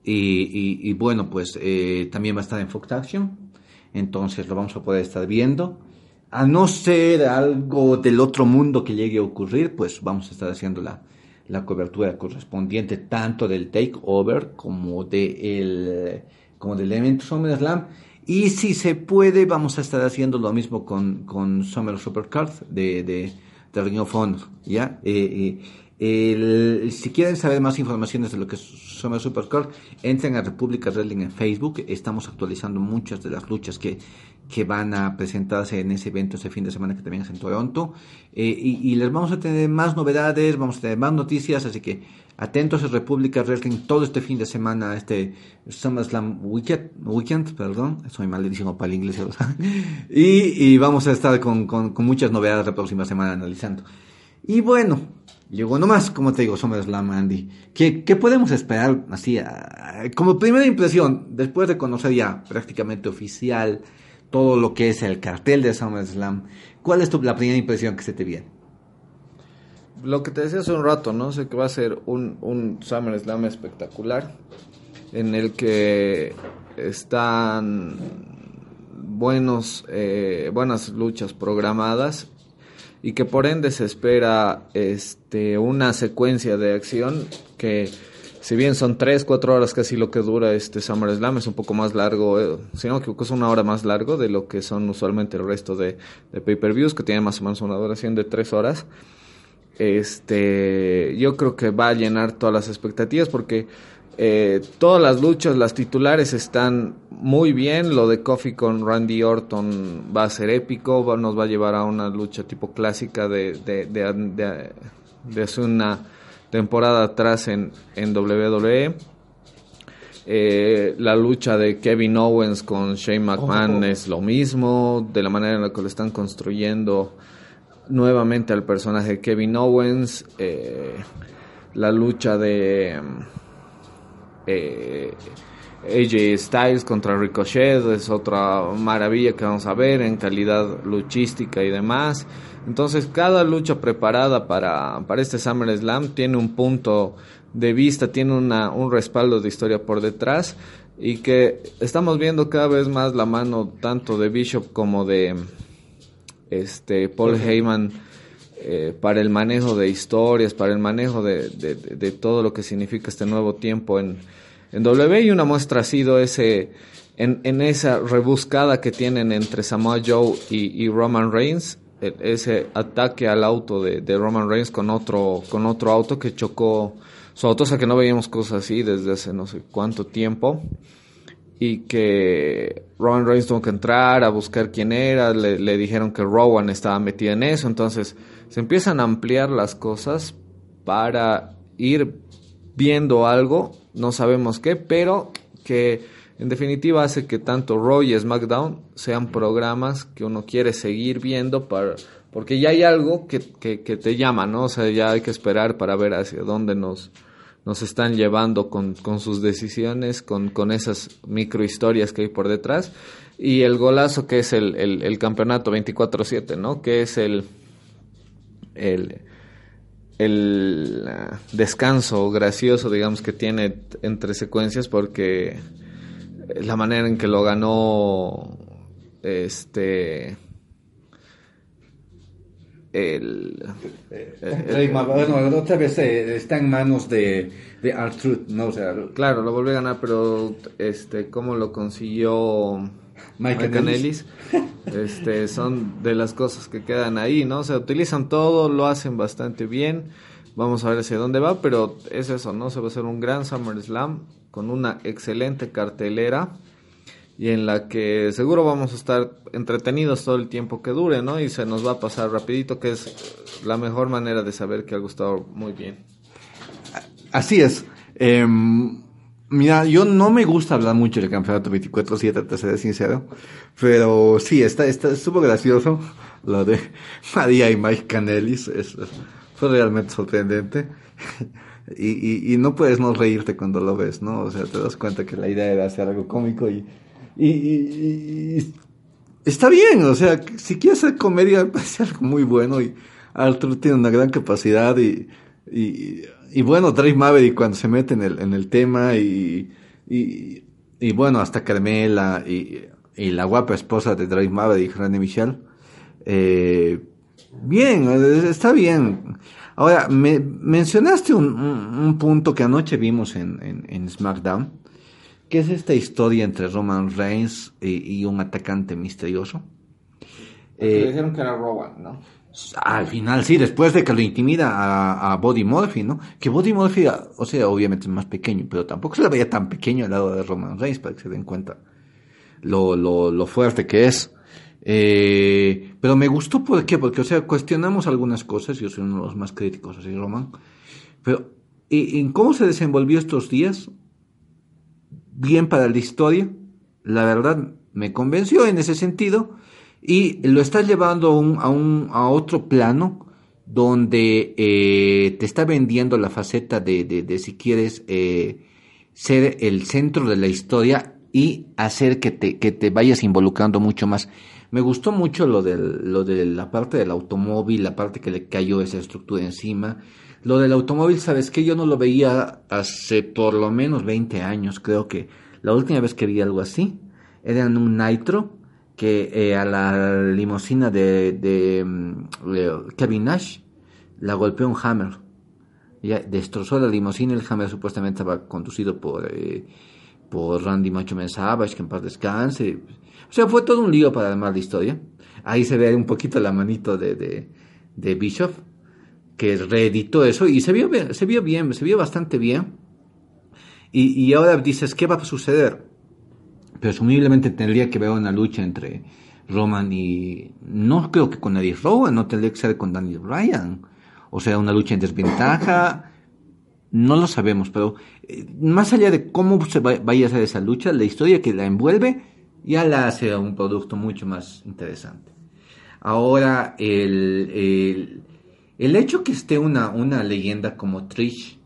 Speaker 1: Y, bueno, pues eh, también va a estar en Fox Action. Entonces lo vamos a poder estar viendo. A no ser algo del otro mundo que llegue a ocurrir, pues vamos a estar haciendo la, la cobertura correspondiente tanto del takeover como de el, como del evento SummerSlam. Y si se puede, vamos a estar haciendo lo mismo con, con Summer Supercard de, de, de Ring of Honor, ¿ya? Eh, eh, el- si quieren saber más informaciones de lo que es Summer Supercard, entren a República Wrestling en Facebook. Estamos actualizando muchas de las luchas que, que van a presentarse en ese evento ese fin de semana que también es en Toronto. Eh, y, y les vamos a tener más novedades, vamos a tener más noticias, así que atentos a República Wrestling todo este fin de semana, este SummerSlam Weekend, weekend perdón, soy malísimo para el inglés, y, y vamos a estar con, con, con muchas novedades la próxima semana analizando. Y bueno, llegó nomás, como te digo, SummerSlam, Andy. ¿Qué, qué podemos esperar así, ah, como primera impresión, después de conocer ya prácticamente oficial todo lo que es el cartel de SummerSlam? ¿Cuál es tu, la primera impresión que se te viene?
Speaker 2: Lo que te decía hace un rato, ¿no? Sé que va a ser un, un SummerSlam espectacular en el que están buenos, eh, buenas luchas programadas y que por ende se espera este, una secuencia de acción que si bien son 3, 4 horas casi lo que dura este SummerSlam, es un poco más largo, eh, si no me equivoco es una hora más largo de lo que son usualmente el resto de, de pay-per-views que tienen más o menos una duración de 3 horas este yo creo que va a llenar todas las expectativas porque eh, todas las luchas, las titulares están muy bien. Lo de Kofi con Randy Orton va a ser épico, va- nos va a llevar a una lucha tipo clásica de, de, de, de- de hace una temporada atrás en, en WWE. Eh, la lucha de Kevin Owens con Shane McMahon es lo mismo, de la manera en la que lo están construyendo nuevamente al personaje de Kevin Owens, eh, la lucha de eh, AJ Styles contra Ricochet es otra maravilla que vamos a ver en calidad luchística y demás. Entonces cada lucha preparada para, para este SummerSlam tiene un punto de vista, tiene una, un respaldo de historia por detrás y que estamos viendo cada vez más la mano tanto de Bishop como de este Paul Heyman. Eh, para el manejo de historias, para el manejo de, de- todo lo que significa este nuevo tiempo en, en W y una muestra ha sido ese en, en esa rebuscada que tienen entre Samoa Joe y, y Roman Reigns, ese ataque al auto de, de Roman Reigns con otro con otro auto que chocó su auto, o sea que no veíamos cosas así desde hace no sé cuánto tiempo y que Roman Reigns tuvo que entrar a buscar quién era, le, le dijeron que Rowan estaba metida en eso, entonces se empiezan a ampliar las cosas para ir viendo algo, no sabemos qué, pero que en definitiva hace que tanto Raw y SmackDown sean programas que uno quiere seguir viendo para porque ya hay algo que, que, te llama, ¿no? O sea, ya hay que esperar para ver hacia dónde nos, nos están llevando con, con sus decisiones, con, con esas microhistorias que hay por detrás. Y el golazo que es el, el, campeonato 24-7, ¿no? Que es el, el, el ah, descanso gracioso, digamos, que tiene entre secuencias porque la manera en que lo ganó este el,
Speaker 1: bueno, otra vez eh, está en manos de, de R-Truth, ¿no? O sea,
Speaker 2: Claro, lo volvió a ganar, pero este, cómo lo consiguió
Speaker 1: Mike. Ellis,
Speaker 2: este, son de las cosas que quedan ahí, ¿no? O sea, utilizan todo, lo hacen bastante bien. Vamos a ver hacia dónde va, pero es eso, ¿no? Se va a hacer un gran SummerSlam con una excelente cartelera y en la que seguro vamos a estar entretenidos todo el tiempo que dure, ¿no? Y se nos va a pasar rapidito, que es la mejor manera de saber que ha gustado muy bien.
Speaker 1: Así es. Em, mira, yo no me gusta hablar mucho del campeonato 24-7, te seré sincero. Pero sí, está, está, estuvo gracioso lo de María y Mike Canelis. Es, fue realmente sorprendente. Y, y, y no puedes no reírte cuando lo ves, ¿no? O sea, te das cuenta que la idea era hacer algo cómico y, y, está bien, o sea, si quieres hacer comedia me parece algo muy bueno y Arthur tiene una gran capacidad y, y, bueno, Drake Maverick cuando se mete en el, en el tema y, y, bueno, hasta Carmela y, la guapa esposa de Drake Maverick, René Michel. Eh, bien, está bien. Ahora, me, mencionaste un, un, un punto que anoche vimos en, en, en SmackDown, que es esta historia entre Roman Reigns y, y un atacante misterioso. Eh,
Speaker 2: dijeron que era Rowan, ¿no?
Speaker 1: al final sí, después de que lo intimida a, a Body Murphy, ¿no? Que Body Murphy, o sea, obviamente es más pequeño, pero tampoco se le veía tan pequeño al lado de Roman Reigns para que se den cuenta lo, lo, lo fuerte que es. Eh, pero me gustó, ¿por qué? Porque, o sea, cuestionamos algunas cosas, yo soy uno de los más críticos, así, Roman. Pero, ¿y- ¿en cómo se desenvolvió estos días? Bien para la historia, la verdad me convenció en ese sentido y lo estás llevando a, un, a, un, a otro plano donde eh, te está vendiendo la faceta de, de, de si quieres eh, ser el centro de la historia y hacer que te, que te vayas involucrando mucho más. Me gustó mucho lo, del, lo de la parte del automóvil, la parte que le cayó esa estructura encima. Lo del automóvil, ¿sabes qué? Yo no lo veía hace por lo menos 20 años, creo que la última vez que vi algo así era en un Nitro que eh, a la limusina de, de, mm, de Kevin Nash la golpeó un Hammer. Ya destrozó la limusina, el Hammer supuestamente estaba conducido por, eh, por Randy Macho Savage, que en paz descanse. O sea, fue todo un lío para armar la historia. Ahí se ve un poquito la manito de, de, de Bishop, que reeditó eso y se vio se vio bien, se vio bastante bien. Y, y ahora dices, ¿qué va a suceder? presumiblemente tendría que haber una lucha entre Roman y no creo que con Eddie Rowan, no tendría que ser con Daniel Bryan. O sea, una lucha en desventaja. No lo sabemos, pero eh, más allá de cómo se va- vaya a hacer esa lucha, la historia que la envuelve ya la hace un producto mucho más interesante. Ahora, el, el, hecho que esté una, una leyenda como Trish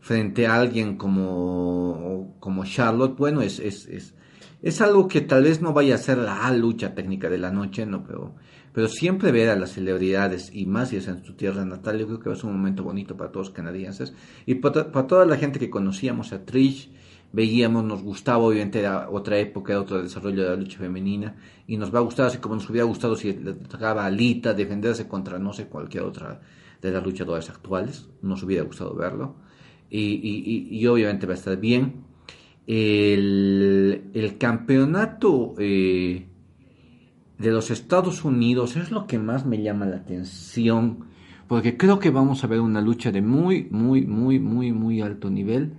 Speaker 1: frente a alguien como, como Charlotte, bueno, es, es, es, es algo que tal vez no vaya a ser la lucha técnica de la noche, no, pero, pero siempre ver a las celebridades y más si es en su tierra natal, yo creo que va a ser un momento bonito para todos los canadienses y para toda la gente que conocíamos a Trish, veíamos, nos gustaba, obviamente era otra época, era otro desarrollo de la lucha femenina y nos va a gustar así como nos hubiera gustado si le tocaba a Lita defenderse contra no sé cualquier otra de las luchadoras actuales, nos hubiera gustado verlo y, y obviamente va a estar bien. El, el campeonato eh, de los Estados Unidos es lo que más me llama la atención, porque creo que vamos a ver una lucha de muy, muy, muy, muy, muy alto nivel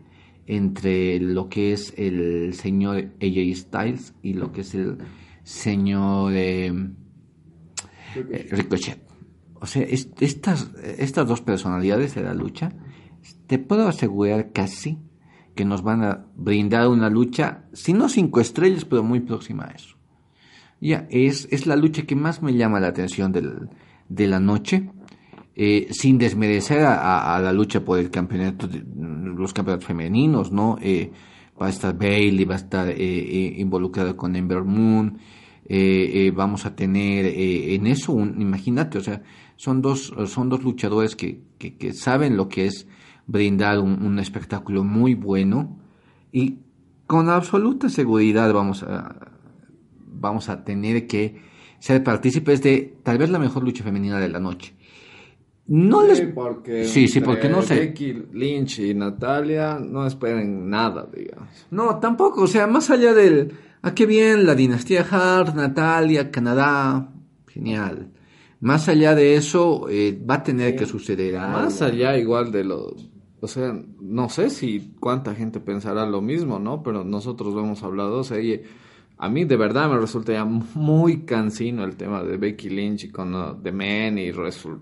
Speaker 1: entre lo que es el señor AJ Styles y lo que es el señor eh, eh, Ricochet. O sea, es- estas, estas dos personalidades de la lucha, te puedo asegurar casi que nos van a brindar una lucha, si no cinco estrellas, pero muy próxima a eso. Ya, es, es la lucha que más me llama la atención del- de la noche, eh, sin desmerecer a, la lucha por el campeonato, los campeonatos femeninos, ¿no? Eh, va a estar Bailey, va a estar eh, eh, involucrado con Ember Moon, eh, eh, vamos a tener en eso, un, imagínate, o sea, son dos, son dos luchadores que saben lo que es brindar un, un espectáculo muy bueno y con absoluta seguridad vamos a, vamos a tener que ser partícipes de tal vez la mejor lucha femenina de la noche. No les...
Speaker 2: Sí, porque
Speaker 1: Sí, porque no sé.
Speaker 2: Becky Lynch y Natalia no esperen nada, digamos.
Speaker 1: No, tampoco, o sea, más allá del... ¿A qué bien la dinastía Hart, Natalia, Canadá? Genial. Más allá de eso, eh, va a tener que suceder algo.
Speaker 2: Más allá igual de lo... O sea, no sé si cuánta gente pensará lo mismo, ¿no? Pero nosotros lo hemos hablado, o sea, y a mí de verdad me resulta ya muy cansino el tema de Becky Lynch y con uh, The Man y resu-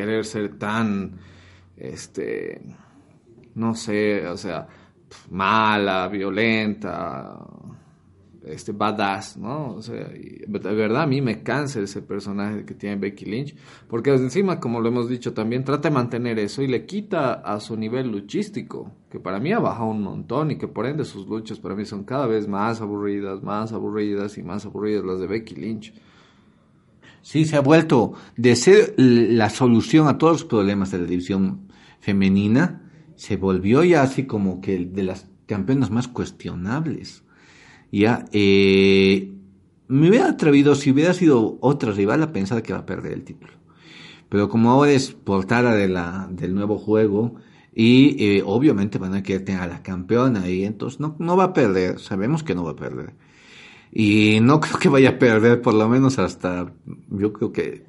Speaker 2: querer ser tan, este, no sé, o sea, mala, violenta, este badass, ¿no? O sea, y de verdad a mí me cansa ese personaje que tiene Becky Lynch, porque encima, como lo hemos dicho también, trata de mantener eso y le quita a su nivel luchístico, que para mí ha bajado un montón y que por ende sus luchas para mí son cada vez más aburridas, más aburridas y más aburridas las de Becky Lynch.
Speaker 1: Sí, se ha vuelto de ser la solución a todos los problemas de la división femenina, se volvió ya así como que de las campeonas más cuestionables. Ya, eh, me hubiera atrevido, si hubiera sido otra rival, a pensar que va a perder el título. Pero como ahora es portada de la, del nuevo juego, y eh, obviamente van a querer tener a la campeona y entonces no, no va a perder, sabemos que no va a perder. Y no creo que vaya a perder, por lo menos hasta, yo creo que,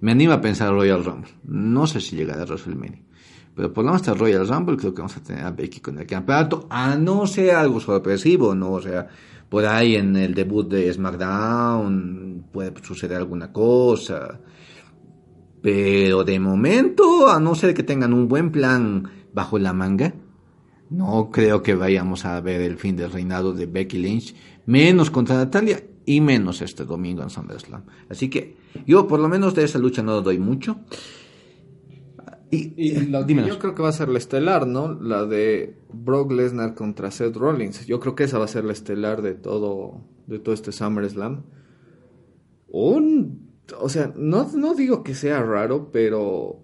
Speaker 1: me anima a pensar Royal Rumble. No sé si llegará a WrestleMania. Pero por lo menos hasta Royal Rumble creo que vamos a tener a Becky con el campeonato, a no ser algo sorpresivo, ¿no? O sea, por ahí en el debut de SmackDown puede suceder alguna cosa. Pero de momento, a no ser que tengan un buen plan bajo la manga, no creo que vayamos a ver el fin del reinado de Becky Lynch, menos contra Natalia y menos este domingo en SummerSlam. Así que yo por lo menos de esa lucha no doy mucho. Y,
Speaker 2: Y lo que
Speaker 1: dímenos.
Speaker 2: yo creo que va a ser la estelar, ¿no? La de Brock Lesnar contra Seth Rollins. Yo creo que esa va a ser la estelar de todo, de todo este SummerSlam. Un, o sea, no, no digo que sea raro, pero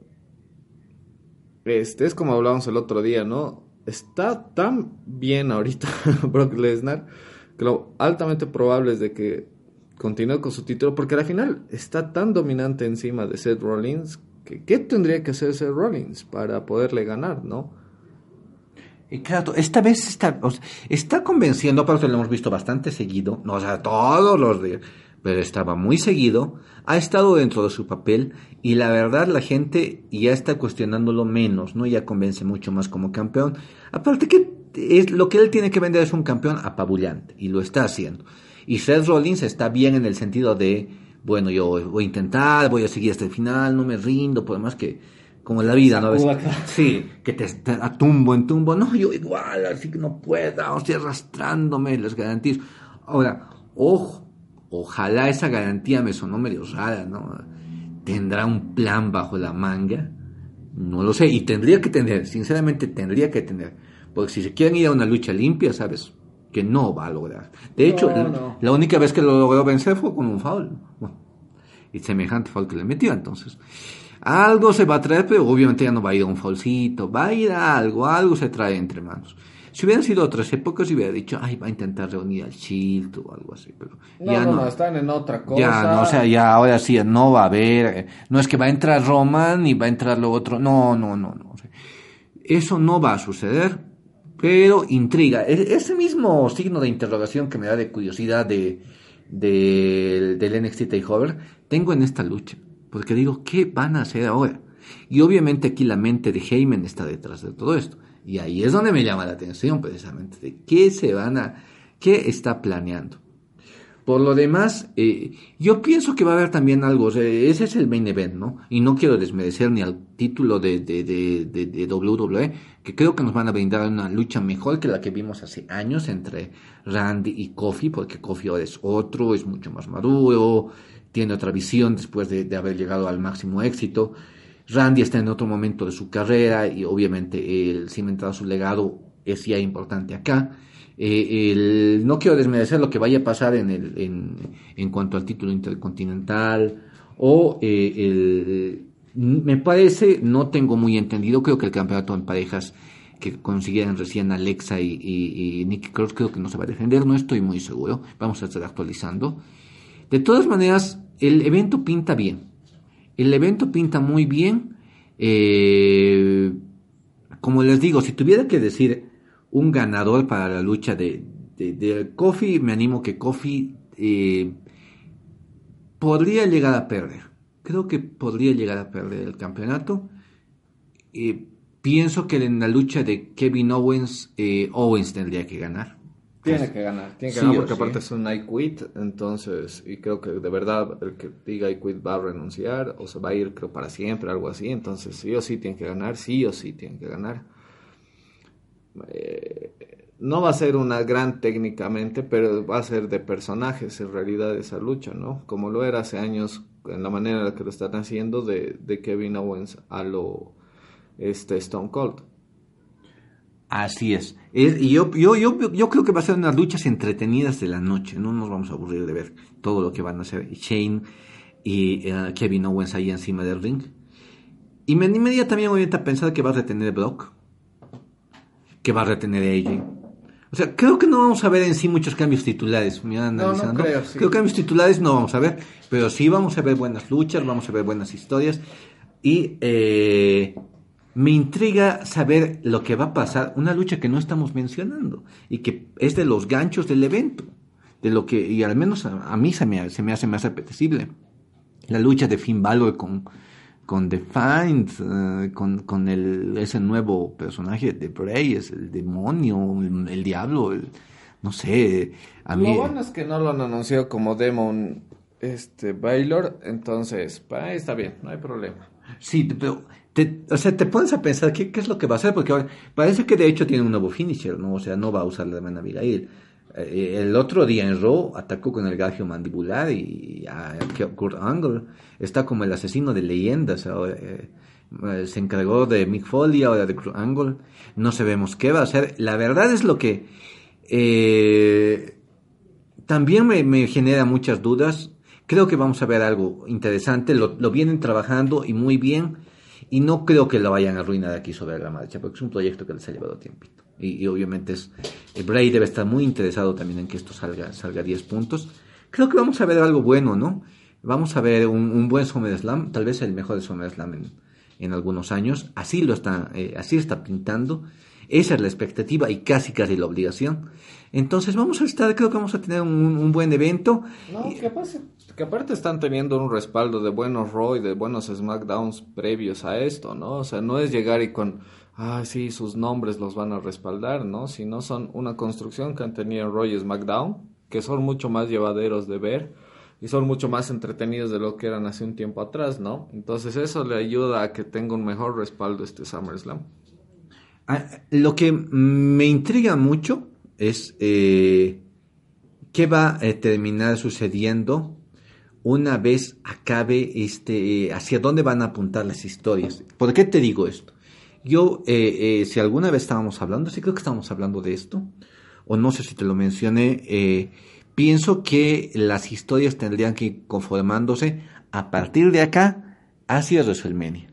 Speaker 2: este es como hablábamos el otro día, ¿no? Está tan bien ahorita Brock Lesnar lo altamente probable es de que continúe con su título, porque al final está tan dominante encima de Seth Rollins que ¿qué tendría que hacer Seth Rollins para poderle ganar, no?
Speaker 1: Claro, esta vez está, está convenciendo, aparte lo hemos visto bastante seguido, no o sea, todos los días, pero estaba muy seguido, ha estado dentro de su papel y la verdad la gente ya está cuestionándolo menos, ¿no? Ya convence mucho más como campeón. Aparte que es, lo que él tiene que vender es un campeón apabullante y lo está haciendo. Y Seth Rollins está bien en el sentido de, bueno, yo voy a intentar, voy a seguir hasta el final, no me rindo, por más que, como en la vida, ¿no? ¿Ves? Sí, que te, te a tumbo en tumbo, no, yo igual, así que no puedo, estoy arrastrándome, les garantizo. Ahora, ojo, ojalá esa garantía me sonó medio rara, ¿no? ¿Tendrá un plan bajo la manga? No lo sé, y tendría que tener, sinceramente tendría que tener, porque si se quieren ir a una lucha limpia, ¿sabes? Que no va a lograr. De hecho,
Speaker 2: No,
Speaker 1: la,
Speaker 2: no.
Speaker 1: la única vez que lo logró vencer fue con un foul. Bueno, y semejante foul que le metió, entonces. Algo se va a traer, pero obviamente ya no va a ir a un foulcito, va a ir a algo, algo se trae entre manos. Si hubieran sido otras épocas, hubiera dicho, ay, va a intentar reunir al Shield o algo así, pero
Speaker 2: No,
Speaker 1: ya
Speaker 2: no,
Speaker 1: no.
Speaker 2: están en otra cosa.
Speaker 1: Ya, no, o sea, ya ahora sí no va a haber, eh, no es que va a entrar Roman y va a entrar lo otro, no, no, no, no. eso no va a suceder, pero intriga. E- ese mismo signo de interrogación que me da de curiosidad de, de- del NXT Takeover, tengo en esta lucha, porque digo, ¿qué van a hacer ahora? Y obviamente aquí la mente de Heyman está detrás de todo esto. Y ahí es donde me llama la atención precisamente, de qué se van a, qué está planeando. Por lo demás, eh, yo pienso que va a haber también algo, ese es el main event, ¿no? Y no quiero desmerecer ni al título de, de, de, de, WWE, que creo que nos van a brindar una lucha mejor que la que vimos hace años entre Randy y Kofi, porque Kofi ahora es otro, es mucho más maduro, tiene otra visión después de, de haber llegado al máximo éxito. Randy está en otro momento de su carrera y obviamente el cimentar su legado es ya importante acá. Eh, no quiero desmerecer lo que vaya a pasar en, el, en, en cuanto al título intercontinental o eh, el, me parece, no tengo muy entendido, creo que el campeonato en parejas que consiguieron recién Alexa y, y, y Nikki Cross creo que no se va a defender, no estoy muy seguro, vamos a estar actualizando. De todas maneras, el evento pinta bien. El evento pinta muy bien. Eh, como les digo, si tuviera que decir un ganador para la lucha de, de, Kofi, me animo que Kofi eh, podría llegar a perder. Creo que podría llegar a perder el campeonato. Eh, pienso que en la lucha de Kevin Owens, eh, Owens tendría que ganar.
Speaker 2: Tiene que ganar, tiene que
Speaker 1: Sí
Speaker 2: ganar porque
Speaker 1: sí.
Speaker 2: aparte es un I quit, entonces, y creo que de verdad el que diga I quit va a renunciar o se va a ir creo para siempre, algo así, entonces sí o sí tiene que ganar, sí o sí tiene que ganar. Eh, no va a ser una gran técnicamente, pero va a ser de personajes en realidad esa lucha, ¿no? Como lo era hace años en la manera en la que lo están haciendo de, de Kevin Owens a lo este Stone Cold.
Speaker 1: Así es. Es- y yo, yo, yo, yo creo que va a ser unas luchas entretenidas de la noche. No nos vamos a aburrir de ver todo lo que van a hacer Shane y eh, Kevin Owens ahí encima del ring. Y me animaría también obviamente a pensar que va a retener Brock. Que va a retener AJ. O sea, creo que no vamos a ver en sí muchos cambios titulares. Mira,
Speaker 2: no
Speaker 1: analizando.
Speaker 2: creo, sí.
Speaker 1: Creo que cambios titulares no vamos a ver. Pero sí vamos a ver buenas luchas, vamos a ver buenas historias. Y eh, me intriga saber lo que va a pasar. Una lucha que no estamos mencionando. Y que es de los ganchos del evento. De lo que, y al menos a, a mí se me, se me hace más apetecible. La lucha de Finn Balor con, con The eh, con, con el, ese nuevo personaje de Bray, es el demonio, el, el diablo, el- no sé, a mí...
Speaker 2: Lo bueno es que no lo han anunciado como Demon este Baylor, entonces, pa, está bien, no hay problema.
Speaker 1: Sí, pero, te, o sea, te pones a pensar qué, qué es lo que va a hacer, porque parece que de hecho tiene un nuevo finisher, ¿no? O sea, no va a usar la hermana Abigail. Eh, el otro día en Raw atacó con el gagio mandibular y a Kurt Angle está como el asesino de leyendas. eh, eh, se encargó de Mick Foley, ahora de Kurt Angle. No sabemos qué va a hacer. La verdad es lo que también me, me genera muchas dudas. Creo que vamos a ver algo interesante. Lo, lo vienen trabajando y muy bien. Y no creo que lo vayan a arruinar aquí sobre la marcha, porque es un proyecto que les ha llevado tiempito. Y, y obviamente es, eh, Bray debe estar muy interesado también en que esto salga, salga a 10 puntos. Creo que vamos a ver algo bueno, ¿no? Vamos a ver un, un buen SummerSlam, tal vez el mejor SummerSlam en, en algunos años. Así lo está, eh, así está pintando. Esa es la expectativa y casi casi la obligación. Entonces vamos a estar, creo que vamos a tener un, un buen evento.
Speaker 2: No, que, aparte, que aparte están teniendo un respaldo de buenos Raw y de buenos SmackDowns previos a esto, ¿no? O sea, no es llegar y con, ah, sí, sus nombres los van a respaldar, ¿no? Sino son una construcción que han tenido en Raw y SmackDown, que son mucho más llevaderos de ver y son mucho más entretenidos de lo que eran hace un tiempo atrás, ¿no? Entonces eso le ayuda a que tenga un mejor respaldo este SummerSlam.
Speaker 1: Ah, Lo que me intriga mucho es eh, qué va a terminar sucediendo una vez acabe este, eh, hacia dónde van a apuntar las historias. ¿Por qué te digo esto? Yo, eh, eh, si alguna vez estábamos hablando, sí creo que estábamos hablando de esto, o no sé si te lo mencioné, eh, pienso que las historias tendrían que ir conformándose a partir de acá hacia WrestleMania.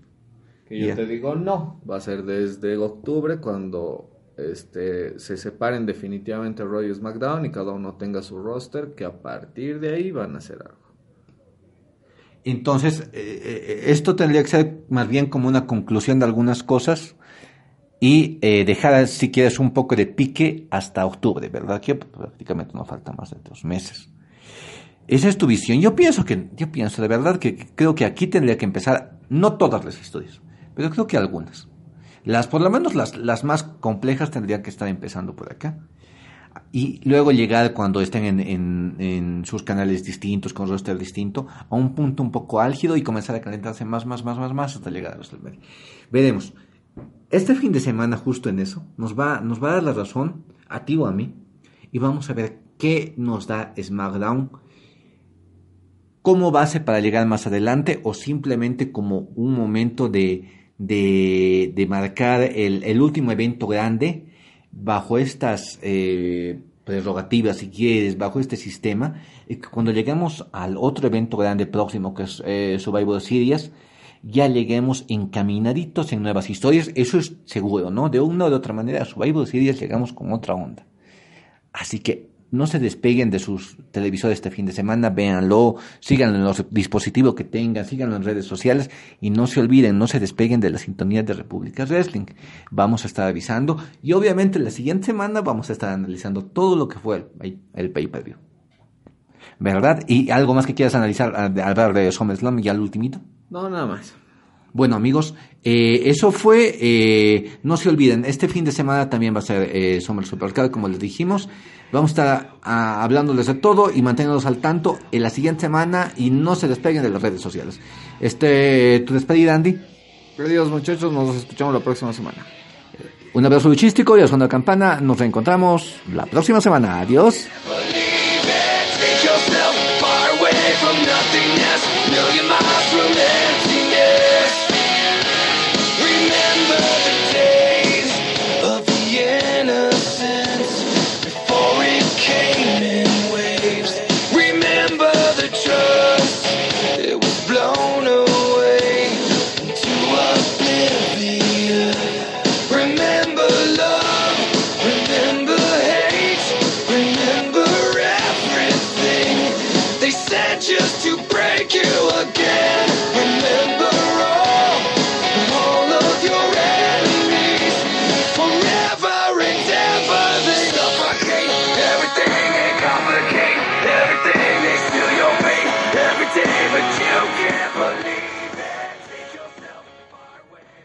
Speaker 2: Que yo te digo no, va a ser desde octubre cuando este se separen definitivamente Raw y SmackDown y cada uno tenga su roster, que a partir de ahí van a hacer algo.
Speaker 1: Entonces, eh, eh, esto tendría que ser más bien como una conclusión de algunas cosas y eh, dejar, si quieres, un poco de pique hasta octubre, ¿verdad? Que prácticamente no falta más de dos meses. Esa es tu visión. Yo pienso que, yo pienso de verdad que creo que aquí tendría que empezar, no todas las historias, pero creo que algunas. Las, por lo menos las, las más complejas tendrían que estar empezando por acá. Y luego llegar cuando estén en, en- en sus canales distintos, con roster distinto, a un punto un poco álgido y comenzar a calentarse más, más, más, más, más hasta llegar a WrestleMania. Veremos. Este fin de semana, justo en eso, nos va, nos va a dar la razón, a ti o a mí, y vamos a ver qué nos da SmackDown como base para llegar más adelante o simplemente como un momento de, de, de marcar el, el último evento grande bajo estas eh, prerrogativas, si quieres, bajo este sistema, que cuando lleguemos al otro evento grande próximo que es eh, Survivor Series, ya lleguemos encaminaditos en nuevas historias, eso es seguro, ¿no? De una o de otra manera, a Survivor Series llegamos con otra onda. Así que no se despeguen de sus televisores este fin de semana, véanlo, síganlo en los dispositivos que tengan, síganlo en redes sociales y no se olviden, no se despeguen de la sintonía de República Wrestling. Vamos a estar avisando y obviamente la siguiente semana vamos a estar analizando todo lo que fue el, el pay-per-view. ¿Verdad? ¿Y algo más que quieras analizar, a- de- hablar de SummerSlam y al ultimito?
Speaker 2: No, nada más.
Speaker 1: Bueno amigos, eh, eso fue, eh, no se olviden, este fin de semana también va a ser eh, Summer Supercard, como les dijimos. Vamos a estar ah, hablándoles de todo y manteniéndonos al tanto en la siguiente semana y no se despeguen de las redes sociales. Este, tu despedida, Andy.
Speaker 2: Queridos muchachos, nos escuchamos la próxima semana.
Speaker 1: Un abrazo luchístico y a la campana. Nos reencontramos la próxima semana. Adiós.